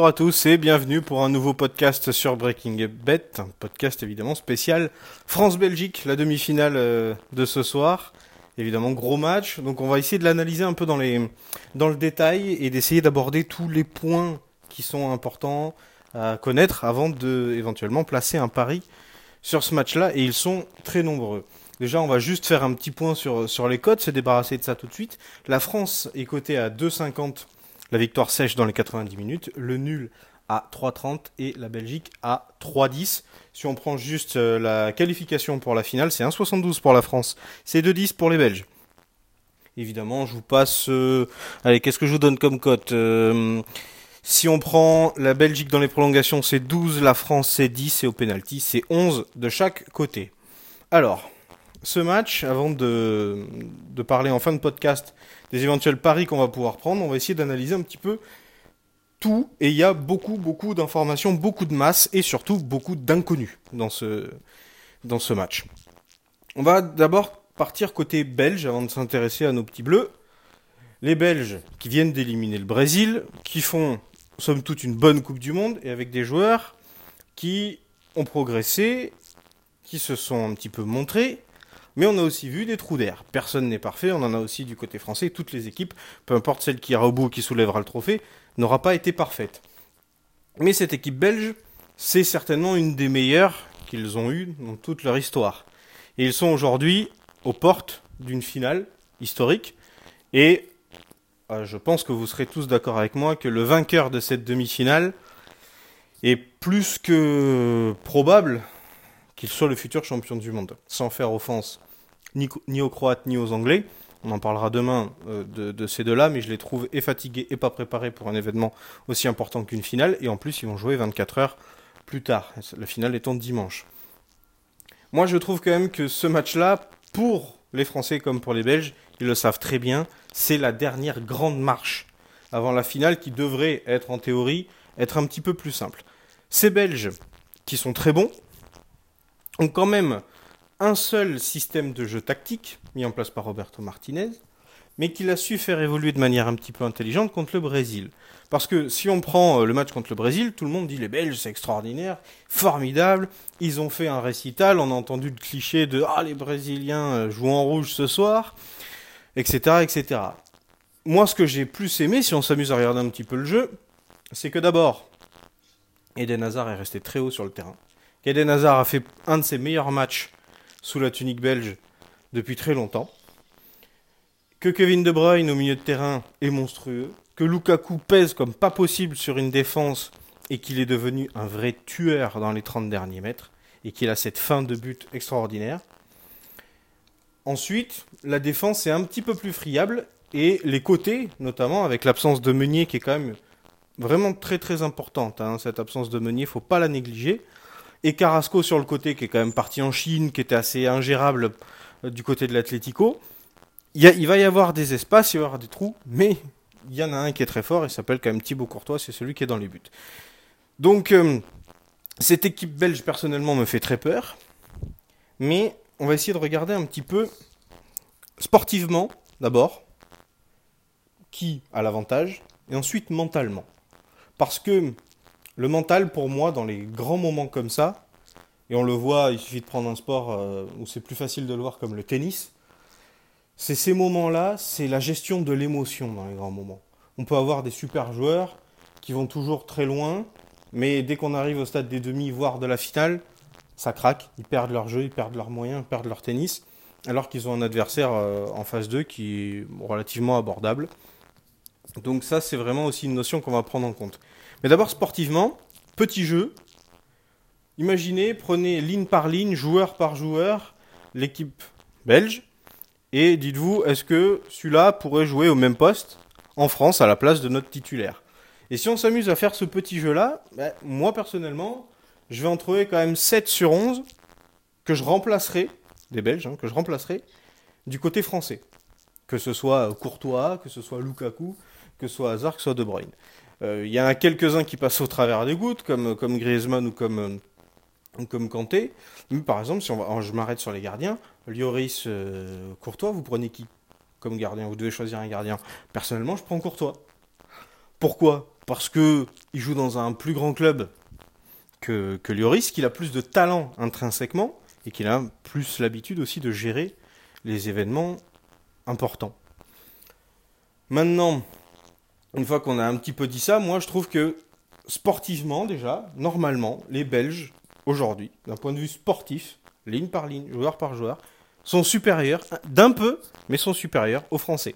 Bonjour à tous et bienvenue pour un nouveau podcast sur Breaking Bet, un podcast évidemment spécial France-Belgique, la demi-finale euh, de ce soir. Évidemment, gros match, donc on va essayer de l'analyser un peu dans, le détail et d'essayer d'aborder tous les points qui sont importants à connaître avant de éventuellement placer un pari sur ce match-là et ils sont très nombreux. Déjà, on va juste faire un petit point sur, sur les codes, se débarrasser de ça tout de suite. La France est cotée à 2,50 la victoire sèche dans les 90 minutes, le nul à 3,30 et la Belgique à 3,10. Si on prend juste euh, la qualification pour la finale, c'est 1,72 pour la France, c'est 2,10 pour les Belges. Évidemment, je vous passe... Euh, allez, qu'est-ce que je vous donne comme cote euh, Si on prend la Belgique dans les prolongations, c'est 12, la France c'est 10 et au penalty c'est 11 de chaque côté. Alors, ce match, avant de, parler en fin de podcast des éventuels paris qu'on va pouvoir prendre, on va essayer d'analyser un petit peu tout. Et il y a beaucoup, beaucoup d'informations, beaucoup de masse et surtout beaucoup d'inconnus dans ce, dans ce match. On va d'abord partir côté belge avant de s'intéresser à nos petits bleus. Les Belges qui viennent d'éliminer le Brésil, qui font somme toute une bonne Coupe du Monde et avec des joueurs qui ont progressé, qui se sont un petit peu montrés mais on a aussi vu des trous d'air. Personne n'est parfait, on en a aussi du côté français. Toutes les équipes, peu importe celle qui ira au bout qui soulèvera le trophée, n'aura pas été parfaite. Mais cette équipe belge, c'est certainement une des meilleures qu'ils ont eues dans toute leur histoire. Et ils sont aujourd'hui aux portes d'une finale historique. Et euh, je pense que vous serez tous d'accord avec moi que le vainqueur de cette demi-finale est plus que probable qu'il soit le futur champion du monde, sans faire offense ni, aux Croates ni aux Anglais. On en parlera demain euh, de, ces deux-là, mais je les trouve et fatigués et pas préparés pour un événement aussi important qu'une finale. Et en plus, ils vont jouer 24 heures plus tard, la finale étant dimanche. Moi, je trouve quand même que ce match-là, pour les Français comme pour les Belges, ils le savent très bien, c'est la dernière grande marche avant la finale qui devrait être en théorie être un petit peu plus simple. Ces Belges, qui sont très bons, ont quand même un seul système de jeu tactique mis en place par Roberto Martinez, mais qu'il a su faire évoluer de manière un petit peu intelligente contre le Brésil. Parce que si on prend euh, le match contre le Brésil, tout le monde dit les Belges c'est extraordinaire, formidable, ils ont fait un récital, on a entendu le cliché de ah les Brésiliens euh, jouent en rouge ce soir, etc. etc. Moi ce que j'ai plus aimé, si on s'amuse à regarder un petit peu le jeu, c'est que d'abord, Eden Hazard est resté très haut sur le terrain. Eden Hazard a fait un de ses meilleurs matchs sous la tunique belge depuis très longtemps. Que Kevin De Bruyne au milieu de terrain est monstrueux. Que Lukaku pèse comme pas possible sur une défense et qu'il est devenu un vrai tueur dans les 30 derniers mètres et qu'il a cette fin de but extraordinaire. Ensuite, la défense est un petit peu plus friable et les côtés, notamment avec l'absence de Meunier qui est quand même vraiment très très importante. Hein. cette absence de Meunier, faut pas la négliger et Carrasco sur le côté, qui est quand même parti en Chine, qui était assez ingérable euh, du côté de l'Atlético. Il, va y avoir des espaces, il va y avoir des trous, mais il y en a un qui est très fort, il s'appelle quand même Thibaut Courtois, c'est celui qui est dans les buts. Donc, euh, cette équipe belge, personnellement, me fait très peur, mais on va essayer de regarder un petit peu sportivement, d'abord, qui a l'avantage, et ensuite mentalement. Parce que le mental, pour moi, dans les grands moments comme ça, et on le voit, il suffit de prendre un sport euh, où c'est plus facile de le voir comme le tennis, c'est ces moments-là, c'est la gestion de l'émotion dans les grands moments. On peut avoir des super joueurs qui vont toujours très loin, mais dès qu'on arrive au stade des demi, voire de la finale, ça craque, ils perdent leur jeu, ils perdent leurs moyens, ils perdent leur tennis, alors qu'ils ont un adversaire euh, en face d'eux qui est relativement abordable. Donc ça, c'est vraiment aussi une notion qu'on va prendre en compte. Mais d'abord, sportivement, petit jeu. Imaginez, prenez ligne par ligne, joueur par joueur, l'équipe belge, et dites-vous, est-ce que celui-là pourrait jouer au même poste en France à la place de notre titulaire? Et si on s'amuse à faire ce petit jeu-là, ben, moi personnellement, je vais en trouver quand même 7 sur 11 que je remplacerai, des Belges, hein, que je remplacerai du côté français. Que ce soit Courtois, que ce soit Lukaku, que ce soit Hazard, que ce soit De Bruyne. Euh, il y en a quelques-uns qui passent au travers des gouttes, comme, comme Griezmann ou comme, euh, comme Kanté. Par exemple, si on je m'arrête sur les gardiens, Lloris, euh, Courtois, vous prenez qui comme gardien? Vous devez choisir un gardien. Personnellement, je prends Courtois. Pourquoi? Parce que il joue dans un plus grand club que, que qu'il a plus de talent intrinsèquement et qu'il a plus l'habitude aussi de gérer les événements importants. Maintenant, une fois qu'on a un petit peu dit ça, moi je trouve que sportivement déjà, normalement, les Belges, aujourd'hui, d'un point de vue sportif, ligne par ligne, joueur par joueur, sont supérieurs, d'un peu, mais sont supérieurs aux Français.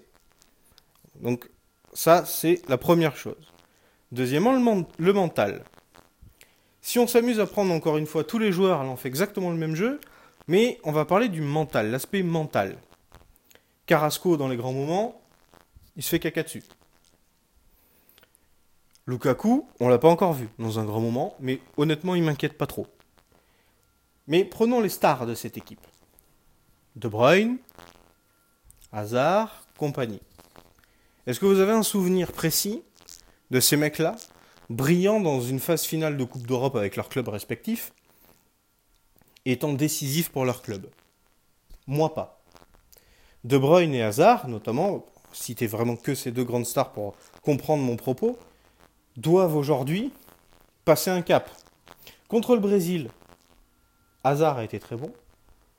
Donc ça, c'est la première chose. Deuxièmement, le, mental. Si on s'amuse à prendre encore une fois tous les joueurs, là on fait exactement le même jeu, mais on va parler du mental, l'aspect mental. Carrasco, dans les grands moments, il se fait caca dessus. Lukaku, on l'a pas encore vu dans un grand moment, mais honnêtement, il m'inquiète pas trop. Mais prenons les stars de cette équipe. De Bruyne, Hazard, compagnie. Est-ce que vous avez un souvenir précis de ces mecs-là, brillants dans une phase finale de Coupe d'Europe avec leurs clubs respectifs, étant décisifs pour leur club? Moi pas. De Bruyne et Hazard, notamment, citer vraiment que ces deux grandes stars pour comprendre mon propos, doivent aujourd'hui passer un cap. Contre le Brésil, Hazard a été très bon.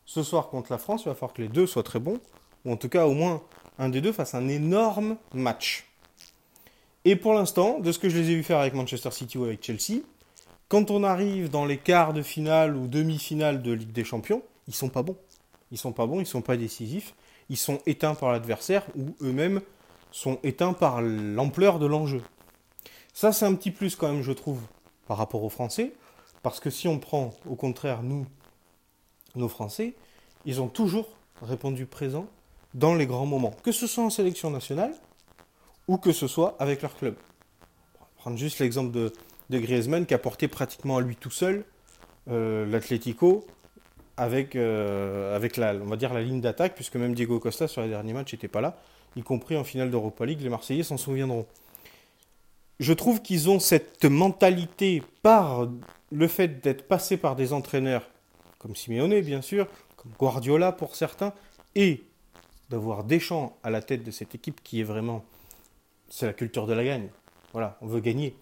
Ce soir contre la France, il va falloir que les deux soient très bons, ou en tout cas au moins un des deux fasse un énorme match. Et pour l'instant, de ce que je les ai vu faire avec Manchester City ou avec Chelsea, quand on arrive dans les quarts de finale ou demi-finale de Ligue des Champions, ils sont pas bons. Ils sont pas bons, ils sont pas décisifs, ils sont éteints par l'adversaire ou eux-mêmes sont éteints par l'ampleur de l'enjeu. Ça, c'est un petit plus quand même, je trouve, par rapport aux Français. Parce que si on prend, au contraire, nous, nos Français, ils ont toujours répondu présent dans les grands moments. Que ce soit en sélection nationale ou que ce soit avec leur club. On va prendre juste l'exemple de, de, Griezmann qui a porté pratiquement à lui tout seul euh, l'Atlético avec, euh, la ligne d'attaque, puisque même Diego Costa sur les derniers matchs n'était pas là, y compris en finale d'Europa League, les Marseillais s'en souviendront je trouve qu'ils ont cette mentalité par le fait d'être passés par des entraîneurs comme Simeone, bien sûr, comme Guardiola pour certains, et d'avoir Deschamps à la tête de cette équipe qui est vraiment. C'est la culture de la gagne. Voilà, on veut gagner.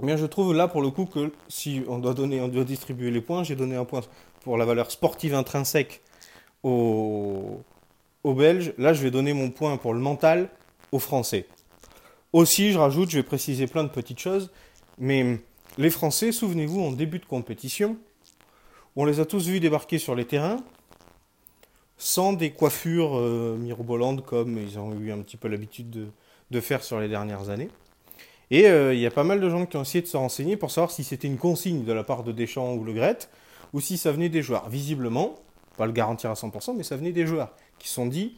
Mais je trouve là, pour le coup, que si on doit, donner, on doit distribuer les points, j'ai donné un point pour la valeur sportive intrinsèque aux Belges. Là, je vais donner mon point pour le mental aux Français. Aussi, je rajoute, je vais préciser plein de petites choses, mais les Français, souvenez-vous, en début de compétition, on les a tous vus débarquer sur les terrains sans des coiffures euh, mirobolantes comme ils ont eu un petit peu l'habitude de, faire sur les dernières années. Et euh, il y a pas mal de gens qui ont essayé de se renseigner pour savoir si c'était une consigne de la part de Deschamps ou Le Gret, ou si ça venait des joueurs. Visiblement, pas le garantir à 100%, mais ça venait des joueurs qui se sont dit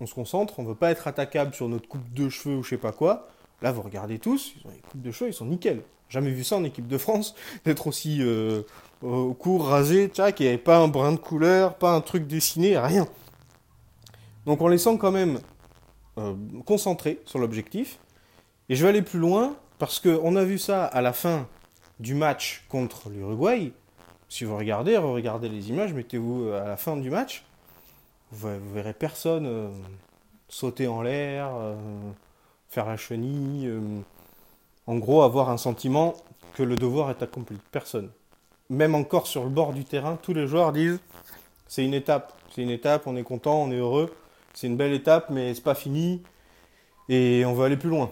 on se concentre, on veut pas être attaquable sur notre coupe de cheveux ou je sais pas quoi. Là, vous regardez tous, ils ont les coupes de cheveux, ils sont nickel. Jamais vu ça en équipe de France, d'être aussi euh, court, rasé, tchac, avait pas un brin de couleur, pas un truc dessiné, rien. Donc on les sent quand même euh, concentrés sur l'objectif. Et je vais aller plus loin, parce qu'on a vu ça à la fin du match contre l'Uruguay. Si vous regardez, regardez les images, mettez-vous à la fin du match vous, verrez personne euh, sauter en l'air, euh, faire la chenille, euh, en gros avoir un sentiment que le devoir est accompli. Personne. Même encore sur le bord du terrain, tous les joueurs disent c'est une étape, c'est une étape, on est content, on est heureux, c'est une belle étape, mais c'est pas fini et on veut aller plus loin.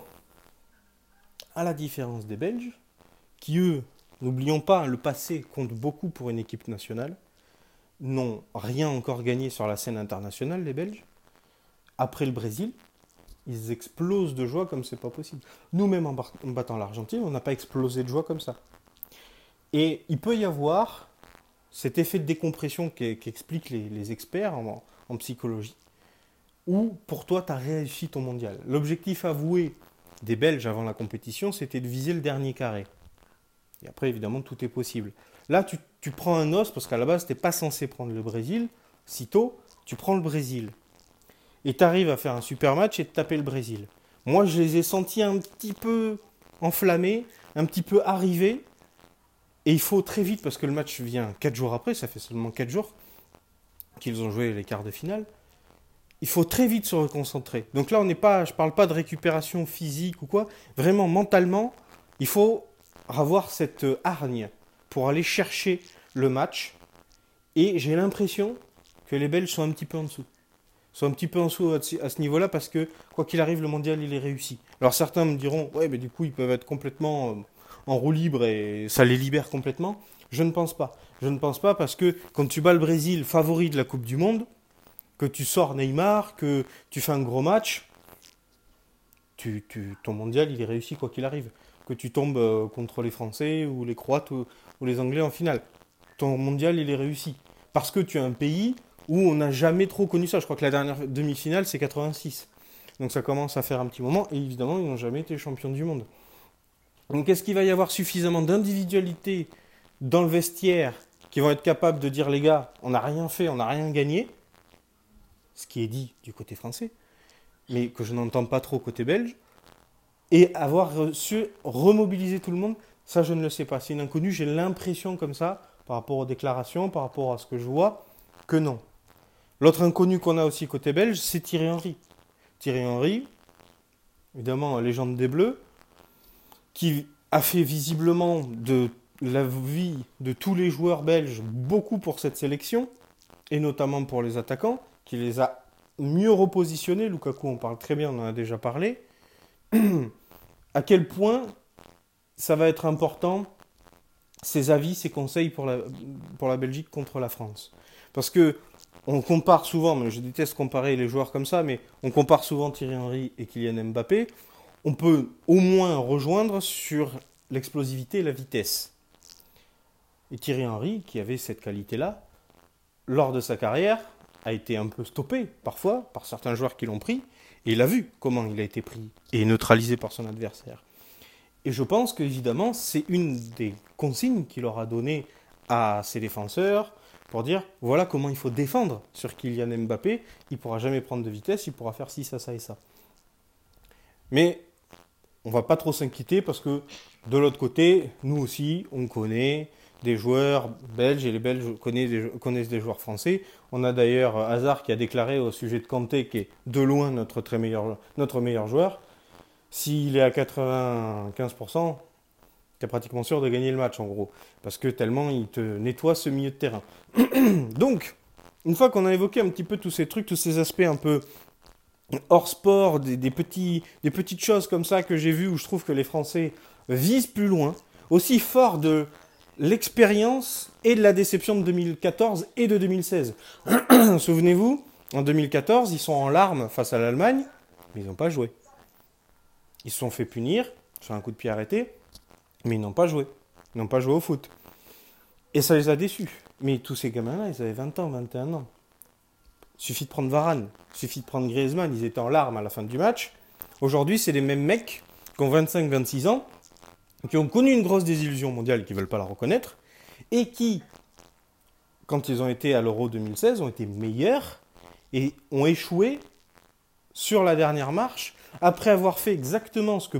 À la différence des Belges, qui eux, n'oublions pas, le passé compte beaucoup pour une équipe nationale n'ont rien encore gagné sur la scène internationale, les Belges. Après le Brésil, ils explosent de joie comme c'est pas possible. Nous-mêmes, en battant l'Argentine, on n'a pas explosé de joie comme ça. Et il peut y avoir cet effet de décompression qu'expliquent les, experts en, en, psychologie, où pour toi, tu as réussi ton mondial. L'objectif avoué des Belges avant la compétition, c'était de viser le dernier carré. Et après, évidemment, tout est possible. Là, tu, prends un os, parce qu'à la base, tu n'es pas censé prendre le Brésil, sitôt, tu prends le Brésil. Et tu arrives à faire un super match et de taper le Brésil. Moi, je les ai sentis un petit peu enflammés, un petit peu arrivés. Et il faut très vite, parce que le match vient 4 jours après, ça fait seulement 4 jours qu'ils ont joué les quarts de finale. il faut très vite se reconcentrer. Donc là, on n'est pas, je parle pas de récupération physique ou quoi. Vraiment, mentalement, il faut avoir cette hargne pour aller chercher le match. Et j'ai l'impression que les Belges sont un petit peu en dessous. Sont un petit peu en dessous à ce niveau-là parce que, quoi qu'il arrive, le mondial, il est réussi. Alors certains me diront, ouais, mais du coup, ils peuvent être complètement euh, en roue libre et ça les libère complètement. Je ne pense pas. Je ne pense pas parce que quand tu bats le Brésil, favori de la Coupe du Monde, que tu sors Neymar, que tu fais un gros match, tu, ton mondial, il est réussi quoi qu'il arrive. Que tu tombes euh, contre les Français ou les Croates ou, les Anglais en finale. Ton mondial, il est réussi. Parce que tu as un pays où on n'a jamais trop connu ça. Je crois que la dernière demi-finale, c'est 86. Donc ça commence à faire un petit moment. Et évidemment, ils n'ont jamais été champions du monde. Donc est-ce qu'il va y avoir suffisamment d'individualité dans le vestiaire qui vont être capables de dire les gars, on n'a rien fait, on n'a rien gagné? Ce qui est dit du côté français, mais que je n'entends pas trop côté belge, et avoir su remobiliser tout le monde, ça je ne le sais pas. C'est une inconnue, j'ai l'impression comme ça, par rapport aux déclarations, par rapport à ce que je vois, que non. L'autre inconnu qu'on a aussi côté belge, c'est Thierry Henry. Thierry Henry, évidemment légende des Bleus, qui a fait visiblement de la vie de tous les joueurs belges beaucoup pour cette sélection, et notamment pour les attaquants qui les a mieux repositionnés. Lukaku, on parle très bien, on en a déjà parlé. à quel point ça va être important, ses avis, ses conseils pour la, Belgique contre la France. Parce que on compare souvent, mais je déteste comparer les joueurs comme ça, mais on compare souvent Thierry Henry et Kylian Mbappé. On peut au moins rejoindre sur l'explosivité et la vitesse. Et Thierry Henry, qui avait cette qualité-là, lors de sa carrière, a été un peu stoppé parfois par certains joueurs qui l'ont pris, et il a vu comment il a été pris et neutralisé par son adversaire. Et je pense qu'évidemment, c'est une des consignes qu'il aura données à ses défenseurs pour dire voilà comment il faut défendre sur Kylian Mbappé. Il pourra jamais prendre de vitesse, il pourra faire ci, ça, ça et ça. Mais on va pas trop s'inquiéter parce que de l'autre côté, nous aussi, on connaît des joueurs belges et les Belges connaissent des, joueurs français. On a d'ailleurs Hazard qui a déclaré au sujet de Kanté, qui est de loin notre, meilleur, notre meilleur joueur, s'il est à 95%, tu es pratiquement sûr de gagner le match en gros. Parce que tellement il te nettoie ce milieu de terrain. Donc, une fois qu'on a évoqué un petit peu tous ces trucs, tous ces aspects un peu hors sport, des, petites choses comme ça que j'ai vues où je trouve que les Français visent plus loin, aussi fort de l'expérience et de la déception de 2014 et de 2016. Souvenez-vous, en 2014, ils sont en larmes face à l'Allemagne, mais ils n'ont pas joué. Ils se sont fait punir sur un coup de pied arrêté, mais ils n'ont pas joué. Ils n'ont pas joué au foot. Et ça les a déçus. Mais tous ces gamins-là, ils avaient 20 ans, 21 ans. Suffit de prendre Varane, suffit de prendre Griezmann, ils étaient en larmes à la fin du match. Aujourd'hui, c'est les mêmes mecs qui ont 25-26 ans, qui ont connu une grosse désillusion mondiale qui ne veulent pas la reconnaître, et qui, quand ils ont été à l'Euro 2016, ont été meilleurs et ont échoué sur la dernière marche, après avoir fait exactement ce que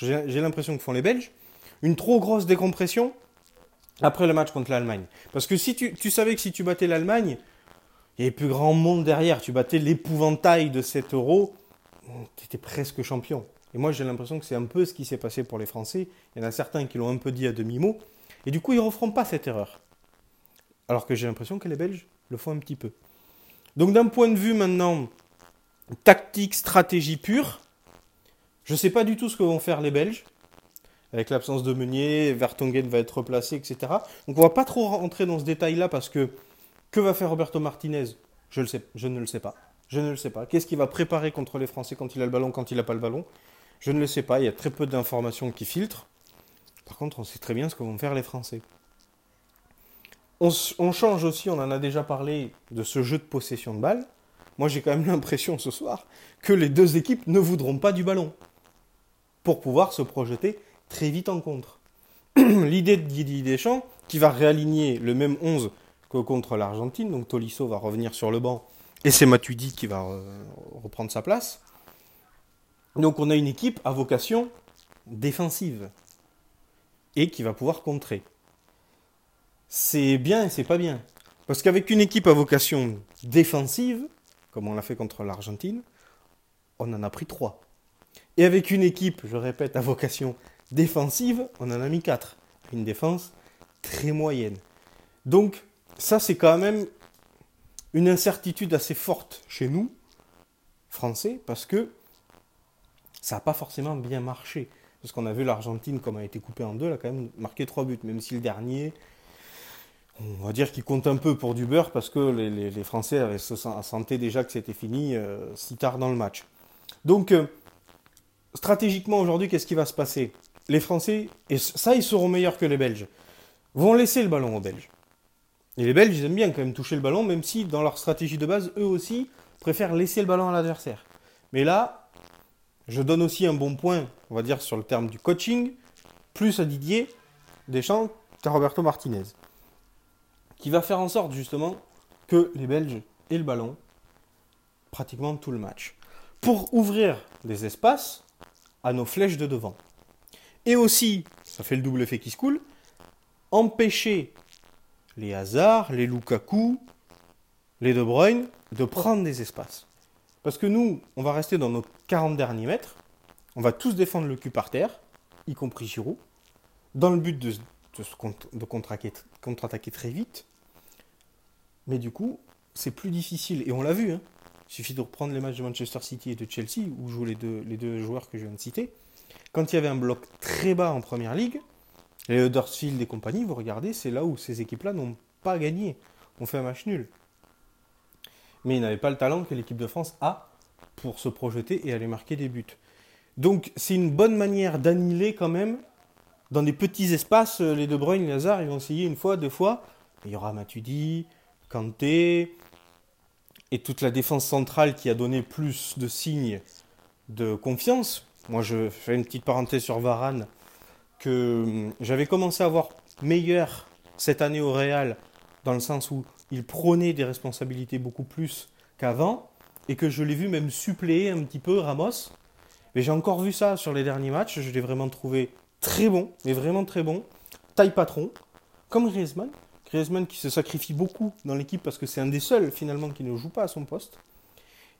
j'ai l'impression que font les Belges, une trop grosse décompression après le match contre l'Allemagne. Parce que si tu, savais que si tu battais l'Allemagne, il y avait plus grand monde derrière, tu battais l'épouvantail de cet euro, tu étais presque champion. Et moi, j'ai l'impression que c'est un peu ce qui s'est passé pour les Français. Il y en a certains qui l'ont un peu dit à demi-mot. Et du coup, ils ne referont pas cette erreur. Alors que j'ai l'impression que les Belges le font un petit peu. Donc d'un point de vue maintenant tactique, stratégie pure, je ne sais pas du tout ce que vont faire les Belges. Avec l'absence de Meunier, Vertonghen va être replacé, etc. Donc on va pas trop rentrer dans ce détail-là parce que que va faire Roberto Martinez? Je, le sais, je ne le sais pas. Je ne le sais pas. Qu'est-ce qu'il va préparer contre les Français quand il a le ballon, quand il n'a pas le ballon? Je ne le sais pas, il y a très peu d'informations qui filtrent. Par contre, on sait très bien ce que vont faire les Français. On, change aussi, on en a déjà parlé, de ce jeu de possession de balle. Moi, j'ai quand même l'impression ce soir que les deux équipes ne voudront pas du ballon pour pouvoir se projeter très vite en contre. L'idée de Didier Deschamps, qui va réaligner le même 11 que contre l'Argentine, donc Tolisso va revenir sur le banc et c'est Matuidi qui va euh, reprendre sa place. Donc on a une équipe à vocation défensive et qui va pouvoir contrer. C'est bien et c'est pas bien. Parce qu'avec une équipe à vocation défensive, comme on l'a fait contre l'Argentine, on en a pris 3. Et avec une équipe, je répète, à vocation défensive, on en a mis 4. Une défense très moyenne. Donc, ça, c'est quand même une incertitude assez forte chez nous, Français, parce que ça n'a pas forcément bien marché. Parce qu'on a vu l'Argentine, comme a été coupée en deux, elle a quand même marqué trois buts, même si le dernier, on va dire qu'il compte un peu pour du beurre, parce que les, Français avaient, se sentaient déjà que c'était fini euh, si tard dans le match. Donc, euh, stratégiquement aujourd'hui, qu'est-ce qui va se passer? Les Français, et ça ils seront meilleurs que les Belges, vont laisser le ballon aux Belges. Et les Belges, ils aiment bien quand même toucher le ballon, même si dans leur stratégie de base, eux aussi préfèrent laisser le ballon à l'adversaire. Mais là, je donne aussi un bon point, on va dire, sur le terme du coaching, plus à Didier Deschamps qu'à Roberto Martinez, qui va faire en sorte justement que les Belges aient le ballon pratiquement tout le match, pour ouvrir des espaces à nos flèches de devant. Et aussi, ça fait le double effet qui se coule, empêcher les Hazard, les Lukaku, les De Bruyne, de prendre des espaces. Parce que nous, on va rester dans nos 40 derniers mètres, on va tous défendre le cul par terre, y compris Giroud, dans le but de, de, contre-attaquer très vite. Mais du coup, c'est plus difficile. Et on l'a vu, hein. il suffit de reprendre les matchs de Manchester City et de Chelsea, où jouent les deux, joueurs que je viens de citer. Quand il y avait un bloc très bas en première ligue, les Huddersfield et compagnie, vous regardez, c'est là où ces équipes-là n'ont pas gagné, ont fait un match nul. Mais ils n'avaient pas le talent que l'équipe de France a pour se projeter et aller marquer des buts. Donc c'est une bonne manière d'annihiler quand même, dans des petits espaces, euh, les De Bruyne, les Hazard, ils vont essayer une fois, deux fois. Il y aura Matuidi, Kanté, et toute la défense centrale qui a donné plus de signes de confiance. Moi, je fais une petite parenthèse sur Varane que hum, j'avais commencé à voir meilleur cette année au Real, dans le sens où il prônait des responsabilités beaucoup plus qu'avant, et que je l'ai vu même suppléer un petit peu Ramos. Mais j'ai encore vu ça sur les derniers matchs, je l'ai vraiment trouvé très bon, mais vraiment très bon. Taille patron, comme Griezmann. Griezmann qui se sacrifie beaucoup dans l'équipe parce que c'est un des seuls finalement qui ne joue pas à son poste.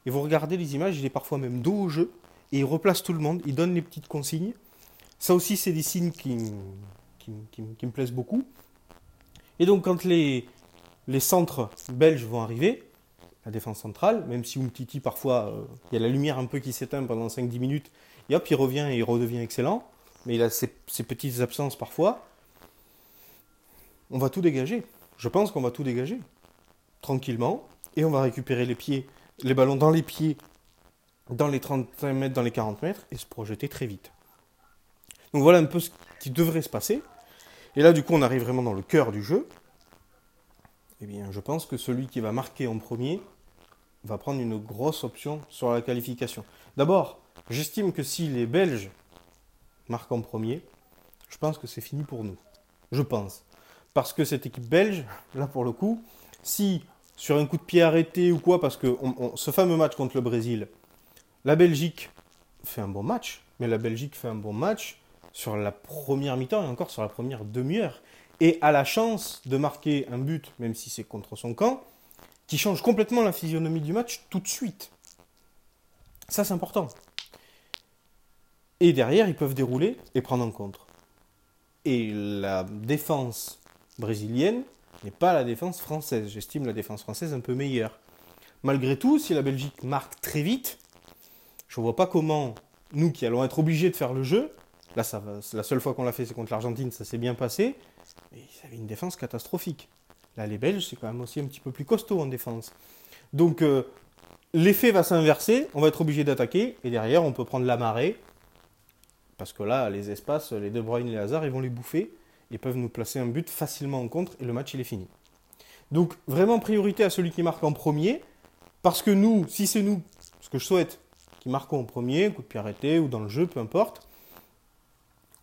Et vous regardez les images, il est parfois même dos au jeu, et il replace tout le monde, il donne les petites consignes. Ça aussi, c'est des signes qui, me plaisent beaucoup. Et donc, quand les, les centres belges vont arriver, la défense centrale, même si Umtiti, parfois, euh, il y a la lumière un peu qui s'éteint pendant 5-10 minutes, et hop, il revient et il redevient excellent, mais il a ses, petites absences parfois, on va tout dégager. Je pense qu'on va tout dégager. Tranquillement, et on va récupérer les pieds, les ballons dans les pieds, dans les 35 mètres, dans les 40 mètres, et se projeter très vite. Donc voilà un peu ce qui devrait se passer. Et là, du coup, on arrive vraiment dans le cœur du jeu. Eh bien, je pense que celui qui va marquer en premier va prendre une grosse option sur la qualification. D'abord, j'estime que si les Belges marquent en premier, je pense que c'est fini pour nous. Je pense. Parce que cette équipe belge, là pour le coup, si sur un coup de pied arrêté ou quoi, parce que ce fameux match contre le Brésil, la Belgique fait un bon match, mais la Belgique fait un bon match sur la première mi-temps et encore sur la première demi-heure. Et a la chance de marquer un but, même si c'est contre son camp, qui change complètement la physionomie du match tout de suite. Ça, c'est important. Et derrière, ils peuvent dérouler et prendre en compte. Et la défense brésilienne n'est pas la défense française. J'estime la défense française un peu meilleure. Malgré tout, si la Belgique marque très vite, je ne vois pas comment nous qui allons être obligés de faire le jeu, Là, ça la seule fois qu'on l'a fait, c'est contre l'Argentine, ça s'est bien passé. Mais ils avaient une défense catastrophique. Là, les Belges, c'est quand même aussi un petit peu plus costaud en défense. Donc, euh, l'effet va s'inverser, on va être obligé d'attaquer, et derrière, on peut prendre la marée. Parce que là, les espaces, les De Bruyne les Hazard, ils vont les bouffer. Ils peuvent nous placer un but facilement en contre, et le match, il est fini. Donc, vraiment priorité à celui qui marque en premier. Parce que nous, si c'est nous, ce que je souhaite, qui marquons en premier, coup de pied arrêté ou dans le jeu, peu importe,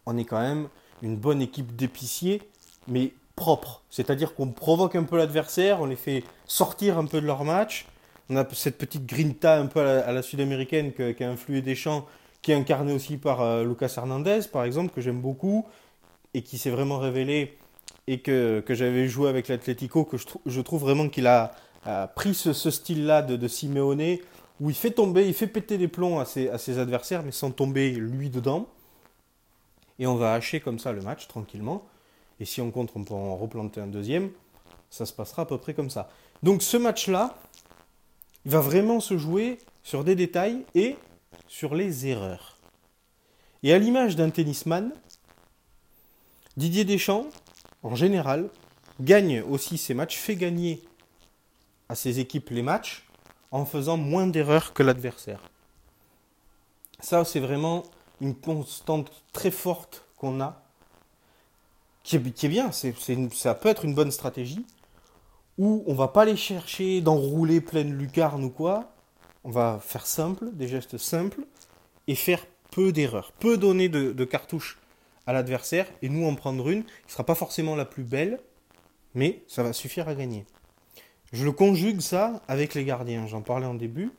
on est quand même une bonne équipe d'épiciers, mais propre. C'est-à-dire qu'on provoque un peu l'adversaire, on les fait sortir un peu de leur match. On a cette petite grinta un peu à la, sud-américaine qui a influé Deschamps, qui est incarné aussi par euh, Lucas Hernandez, par exemple, que j'aime beaucoup, et qui s'est vraiment révélé, et que, j'avais joué avec l'Atlético, que je, trouve vraiment qu'il a pris ce, style-là de, de, Simeone, où il fait tomber, il fait péter les plombs à ses, à ses adversaires, mais sans tomber lui dedans. Et on va hacher comme ça le match tranquillement. Et si on compte, on peut en replanter un deuxième. Ça se passera à peu près comme ça. Donc ce match-là, il va vraiment se jouer sur des détails et sur les erreurs. Et à l'image d'un tennisman, Didier Deschamps, en général, gagne aussi ses matchs, fait gagner à ses équipes les matchs en faisant moins d'erreurs que l'adversaire. Ça, c'est vraiment une constante très forte qu'on a, qui est, bien, ça peut être une bonne stratégie, où on va pas aller chercher d'enrouler pleine lucarne ou quoi, on va faire simple, des gestes simples, et faire peu d'erreurs, peu donner de, cartouches à l'adversaire, et nous en prendre une, qui ne sera pas forcément la plus belle, mais ça va suffire à gagner. Je le conjugue ça avec les gardiens, j'en parlais en début.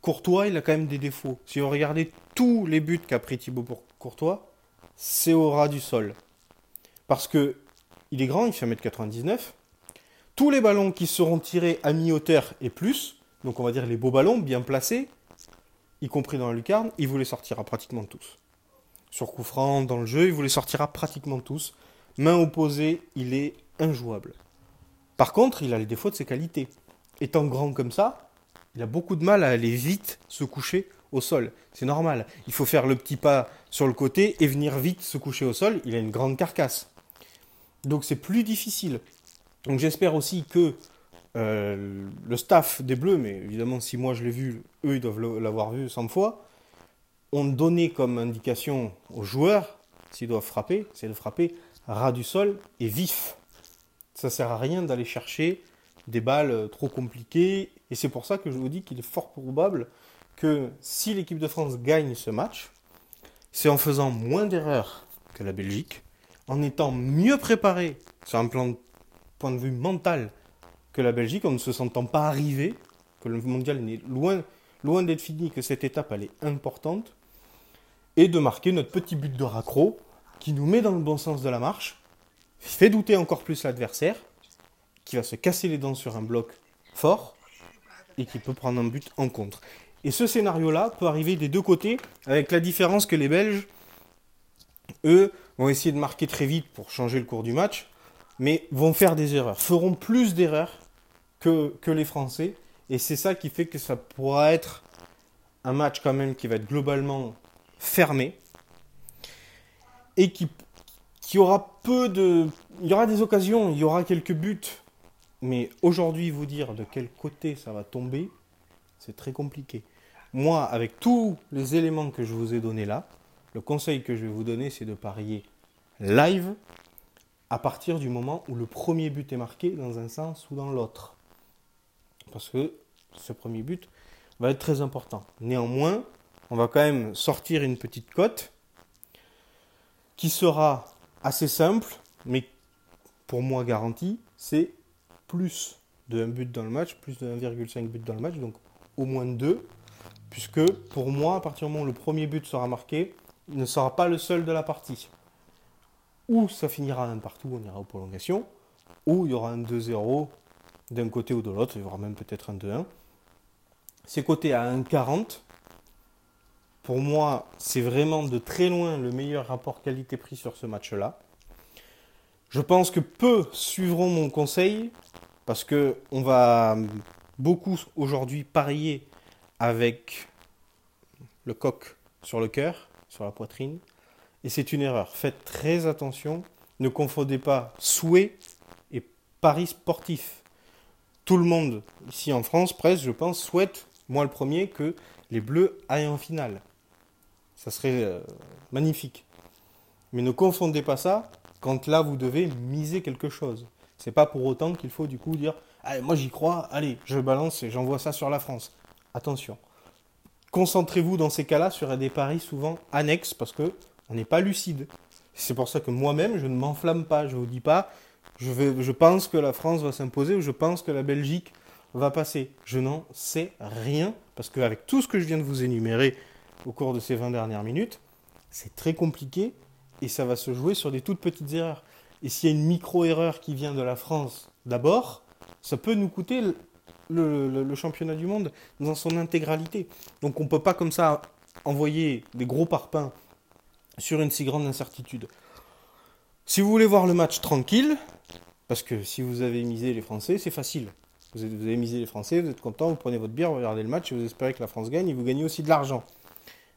Courtois, il a quand même des défauts. Si vous regardez tous les buts qu'a pris Thibaut pour Courtois, c'est au ras du sol. Parce que il est grand, il fait 1m99. Tous les ballons qui seront tirés à mi-hauteur et plus, donc on va dire les beaux ballons bien placés, y compris dans la lucarne, il vous les sortira pratiquement tous. Sur coup franc, dans le jeu, il vous les sortira pratiquement tous. Main opposée, il est injouable. Par contre, il a le défaut de ses qualités. Étant grand comme ça, il a beaucoup de mal à aller vite se coucher au sol. C'est normal. Il faut faire le petit pas sur le côté et venir vite se coucher au sol. Il a une grande carcasse. Donc c'est plus difficile. Donc j'espère aussi que euh, le staff des Bleus, mais évidemment si moi je l'ai vu, eux ils doivent l'avoir vu 100 fois, ont donné comme indication aux joueurs, s'ils doivent frapper, c'est de frapper ras du sol et vif. Ça sert à rien d'aller chercher des balles trop compliquées. Et c'est pour ça que je vous dis qu'il est fort probable que si l'équipe de France gagne ce match, c'est en faisant moins d'erreurs que la Belgique, en étant mieux préparé sur un plan, point de vue mental que la Belgique, en ne se sentant pas arrivé, que le mondial n'est loin, loin d'être fini, que cette étape elle est importante, et de marquer notre petit but de raccro qui nous met dans le bon sens de la marche, fait douter encore plus l'adversaire, qui va se casser les dents sur un bloc fort et qui peut prendre un but en contre. Et ce scénario-là peut arriver des deux côtés, avec la différence que les Belges, eux, vont essayer de marquer très vite pour changer le cours du match, mais vont faire des erreurs, feront plus d'erreurs que, les Français. Et c'est ça qui fait que ça pourra être un match quand même qui va être globalement fermé et qui, qui aura peu de... Il y aura des occasions, il y aura quelques buts, mais aujourd'hui vous dire de quel côté ça va tomber, c'est très compliqué. Moi, avec tous les éléments que je vous ai donnés là, le conseil que je vais vous donner, c'est de parier live à partir du moment où le premier but est marqué dans un sens ou dans l'autre. Parce que ce premier but va être très important. Néanmoins, on va quand même sortir une petite cote qui sera assez simple, mais pour moi garantie, c'est plus de 1 but dans le match, plus de 1,5 but dans le match, donc au moins 2, puisque pour moi, à partir du moment où le premier but sera marqué, il ne sera pas le seul de la partie. Ou ça finira un partout, on ira aux prolongations, ou il y aura un 2-0 d'un côté ou de l'autre, il y aura même peut-être un 2-1. C'est coté à 1,40. Pour moi, c'est vraiment de très loin le meilleur rapport qualité-prix sur ce match-là. Je pense que peu suivront mon conseil parce que on va beaucoup aujourd'hui parier avec le coq sur le cœur, sur la poitrine. Et c'est une erreur. Faites très attention. Ne confondez pas souhait et pari sportif. Tout le monde, ici en France, presque, je pense, souhaite, moi le premier, que les Bleus aillent en finale. Ça serait euh, magnifique. Mais ne confondez pas ça quand là vous devez miser quelque chose. C'est pas pour autant qu'il faut du coup dire allez, moi j'y crois, allez, je balance et j'envoie ça sur la France. Attention. Concentrez-vous dans ces cas-là sur des paris souvent annexes parce que on n'est pas lucide. C'est pour ça que moi-même je ne m'enflamme pas. Je vous dis pas je, pense que la France va s'imposer ou je pense que la Belgique va passer. Je n'en sais rien parce qu'avec tout ce que je viens de vous énumérer au cours de ces 20 dernières minutes, c'est très compliqué et ça va se jouer sur des toutes petites erreurs. Et s'il y a une micro-erreur qui vient de la France d'abord, ça peut nous coûter le, championnat du monde dans son intégralité. Donc on ne peut pas comme ça envoyer des gros parpaings sur une si grande incertitude. Si vous voulez voir le match tranquille, parce que si vous avez misé les Français, c'est facile. Vous avez, misé les Français, vous êtes content, vous prenez votre bière, vous regardez le match et vous espérez que la France gagne et vous gagnez aussi de l'argent.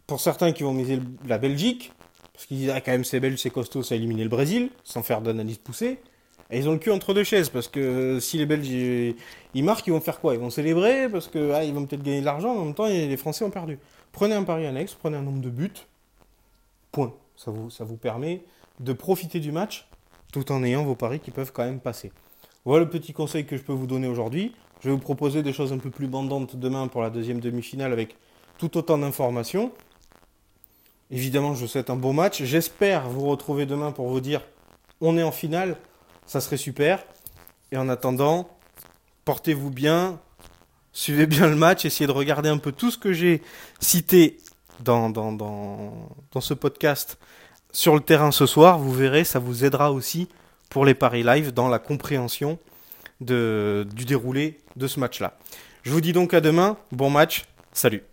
Pour certains qui vont miser la Belgique, parce qu'ils disent ah, quand même c'est belge, c'est costaud, ça a éliminé le Brésil, sans faire d'analyse poussée, ils ont le cul entre deux chaises, parce que euh, si les Belges ils, marquent, ils vont faire quoi? Ils vont célébrer, parce que ah, ils vont peut-être gagner de l'argent, en même temps les Français ont perdu. Prenez un pari annexe, prenez un nombre de buts, point. Ça vous, permet de profiter du match tout en ayant vos paris qui peuvent quand même passer. Voilà le petit conseil que je peux vous donner aujourd'hui. Je vais vous proposer des choses un peu plus bandantes demain pour la deuxième demi-finale avec tout autant d'informations. Évidemment, je vous souhaite un bon match. J'espère vous retrouver demain pour vous dire on est en finale. Ça serait super. Et en attendant, portez-vous bien, suivez bien le match, essayez de regarder un peu tout ce que j'ai cité dans, dans, dans, dans ce podcast. Sur le terrain ce soir, vous verrez, ça vous aidera aussi pour les paris live dans la compréhension de, du déroulé de ce match-là. Je vous dis donc à demain, bon match, salut